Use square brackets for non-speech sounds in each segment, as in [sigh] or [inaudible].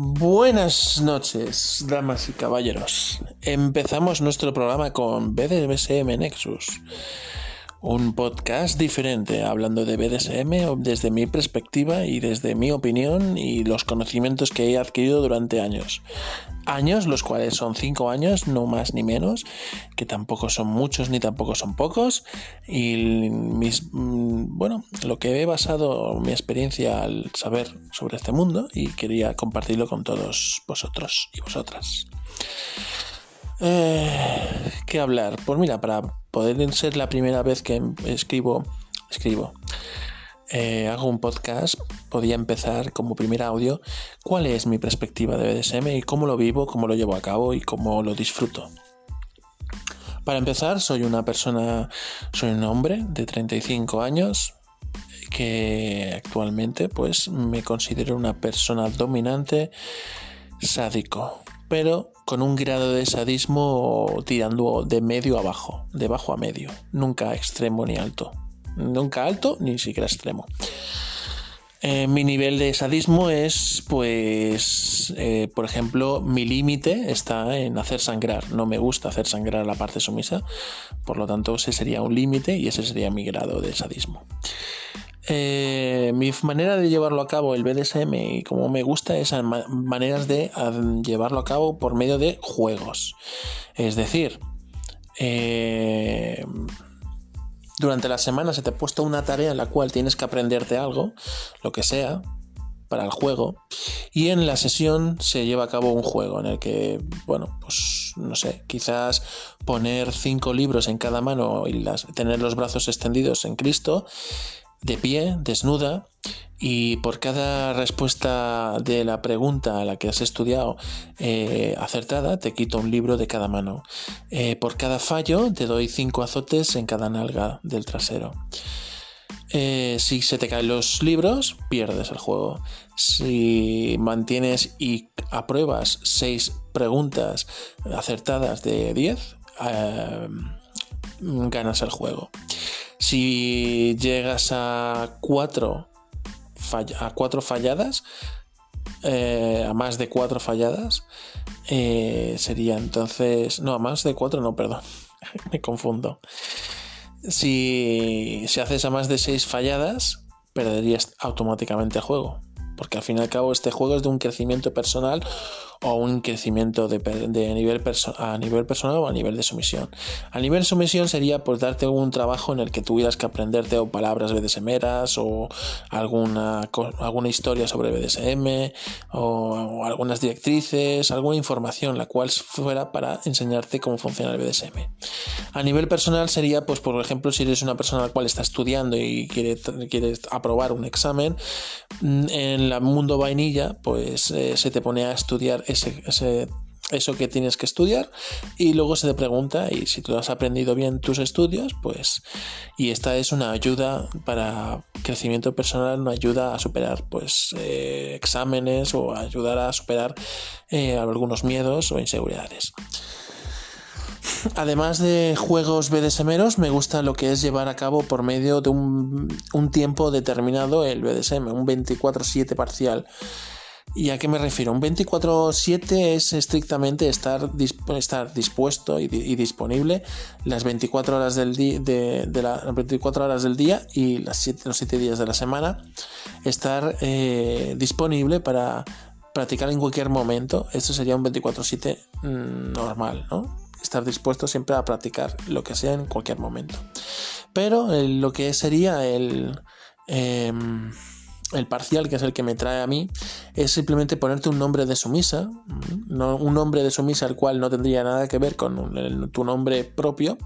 Buenas noches, damas y caballeros. Empezamos nuestro programa con BDSM Nexus, un podcast diferente hablando de BDSM desde mi perspectiva y desde mi opinión y los conocimientos que he adquirido durante años años, los cuales son cinco años, no más ni menos, que tampoco son muchos ni tampoco son pocos. Y mis, mm, bueno, lo que he basado mi experiencia al saber sobre este mundo y quería compartirlo con todos vosotros y vosotras. Eh, ¿Qué hablar? Pues mira, para poder ser la primera vez que escribo, escribo eh, hago un podcast, podía empezar como primer audio cuál es mi perspectiva de BDSM y cómo lo vivo, cómo lo llevo a cabo y cómo lo disfruto. Para empezar, soy una persona, soy un hombre de 35 años que actualmente pues me considero una persona dominante sádico, pero con un grado de sadismo tirando de medio a bajo, de bajo a medio, nunca extremo ni alto nunca alto ni siquiera extremo. Eh, mi nivel de sadismo es, pues, eh, por ejemplo, mi límite está en hacer sangrar. No me gusta hacer sangrar la parte sumisa, por lo tanto, ese sería un límite y ese sería mi grado de sadismo. Eh, mi manera de llevarlo a cabo, el BDSM, y como me gusta, es maneras de llevarlo a cabo por medio de juegos. Es decir, durante la semana se te ha puesto una tarea en la cual tienes que aprenderte algo, lo que sea, para el juego. Y en la sesión se lleva a cabo un juego en el que, bueno, pues no sé, quizás poner cinco libros en cada mano y tener los brazos extendidos en Cristo, de pie, desnuda, y por cada respuesta de la pregunta a la que has estudiado eh, acertada, te quito un libro de cada mano. Eh, por cada fallo, te doy cinco azotes en cada nalga del trasero. Eh, si se te caen los libros, pierdes el juego. Si mantienes y apruebas seis preguntas acertadas de 10, ganas el juego. Si llegas a cuatro a cuatro falladas, eh, a más de cuatro falladas, eh, sería entonces. No, a más de cuatro, no, perdón, [laughs] me confundo. Si, si haces a más de seis falladas, perderías automáticamente el juego. Porque al fin y al cabo, este juego es de un crecimiento personal o un crecimiento de, nivel a nivel personal o a nivel de sumisión. A nivel sumisión sería pues darte un trabajo en el que tuvieras que aprenderte o palabras BDSMeras o alguna, alguna historia sobre BDSM o, algunas directrices, alguna información la cual fuera para enseñarte cómo funciona el BDSM. A nivel personal sería pues por ejemplo si eres una persona la cual está estudiando y quiere, quiere aprobar un examen mm, en el mundo vainilla pues eh, se te pone a estudiar eso que tienes que estudiar y luego se te pregunta y si tú has aprendido bien tus estudios pues y esta es una ayuda para crecimiento personal una ayuda a superar pues eh, exámenes o ayudar a superar eh, algunos miedos o inseguridades Además de juegos BDSMeros, me gusta lo que es llevar a cabo por medio de un, un tiempo determinado el BDSM, un 24-7 parcial. ¿Y a qué me refiero? Un 24/7 es estrictamente estar, estar dispuesto y, disponible las 24 horas del de, las 24 horas del día y los 7 días de la semana estar eh, disponible para practicar en cualquier momento. Esto sería un 24/7 mm, normal, ¿no? Estar dispuesto siempre a practicar lo que sea en cualquier momento. Pero eh, lo que sería el em, el parcial, que es el que me trae a mí, es simplemente ponerte un nombre de sumisa, no, un nombre de sumisa al cual no tendría nada que ver con tu nombre propio,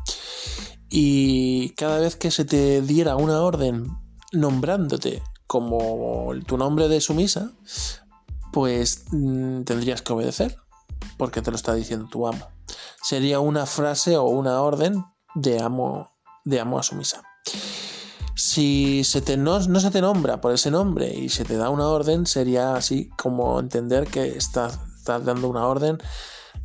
y cada vez que se te diera una orden nombrándote como tu nombre de sumisa, pues mm, tendrías que obedecer, porque te lo está diciendo tu amo. Sería una frase o una orden de amo, de amo a sumisa. Si se te, no, se te nombra por ese nombre y se te da una orden, sería así como entender que estás, dando una orden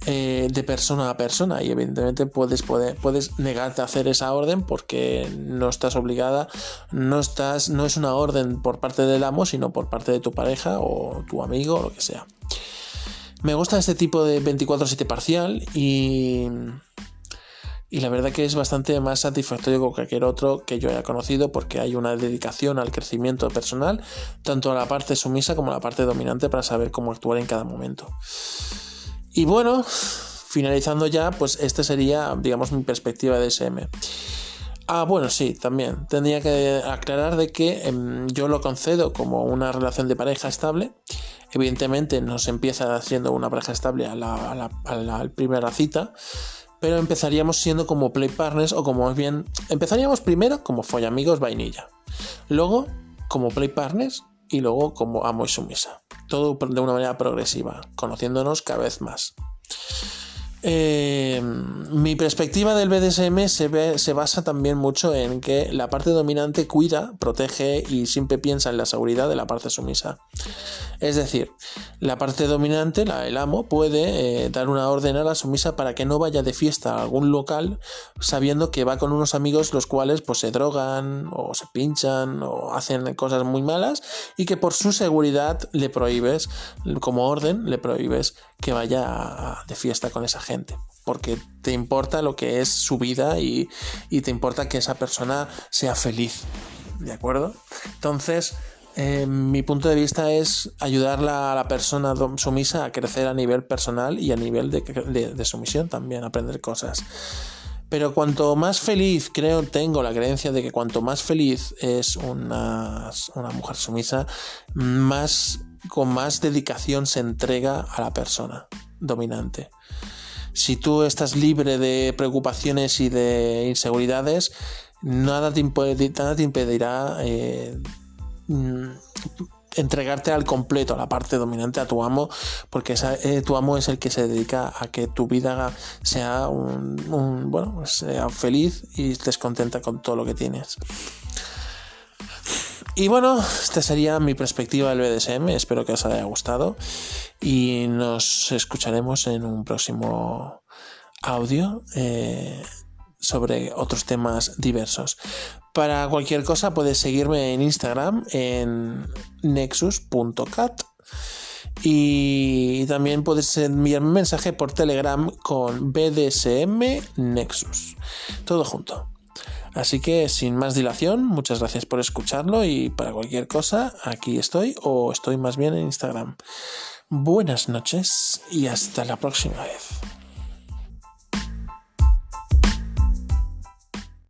eh, de persona a persona y evidentemente puedes, puedes negarte a hacer esa orden porque no estás obligada, no, estás, no es una orden por parte del amo, sino por parte de tu pareja o tu amigo o lo que sea. Me gusta este tipo de 24-7 parcial y, y la verdad que es bastante más satisfactorio que cualquier otro que yo haya conocido porque hay una dedicación al crecimiento personal, tanto a la parte sumisa como a la parte dominante para saber cómo actuar en cada momento. Y bueno, finalizando ya, pues este sería, digamos, mi perspectiva de SM. Ah, bueno, sí, también. Tendría que aclarar de que em, yo lo concedo como una relación de pareja estable. Evidentemente no se empieza haciendo una pareja estable a la, primera cita, pero empezaríamos siendo como play partners o como más bien... Empezaríamos primero como follamigos vainilla, luego como play partners y luego como amo y sumisa. Todo de una manera progresiva, conociéndonos cada vez más. Eh, mi perspectiva del BDSM se, basa también mucho en que la parte dominante cuida, protege y siempre piensa en la seguridad de la parte sumisa. Es decir, la parte dominante, el amo, puede eh, dar una orden a la sumisa para que no vaya de fiesta a algún local sabiendo que va con unos amigos los cuales pues se drogan o se pinchan o hacen cosas muy malas y que por su seguridad le prohíbes, como orden, le prohíbes que vaya de fiesta con esa gente porque te importa lo que es su vida y, te importa que esa persona sea feliz. ¿De acuerdo? Entonces, eh, mi punto de vista es ayudar a la persona sumisa a crecer a nivel personal y a nivel de, sumisión también, aprender cosas. Pero cuanto más feliz, creo, tengo la creencia de que cuanto más feliz es una, una mujer sumisa, más, con más dedicación se entrega a la persona dominante. Si tú estás libre de preocupaciones y de inseguridades, nada te, impedirá eh, Mm, entregarte al completo, a la parte dominante, a tu amo, porque eh, tu amo es el que se dedica a que tu vida sea un, bueno, sea feliz y estés contenta con todo lo que tienes. Y bueno, esta sería mi perspectiva del BDSM. Espero que os haya gustado. Y nos escucharemos en un próximo audio. Eh, sobre otros temas diversos. Para cualquier cosa puedes seguirme en Instagram en nexus.cat y también puedes enviarme un mensaje por Telegram con BDSM Nexus. Todo junto. Así que sin más dilación, muchas gracias por escucharlo y para cualquier cosa aquí estoy o estoy más bien en Instagram. Buenas noches y hasta la próxima vez.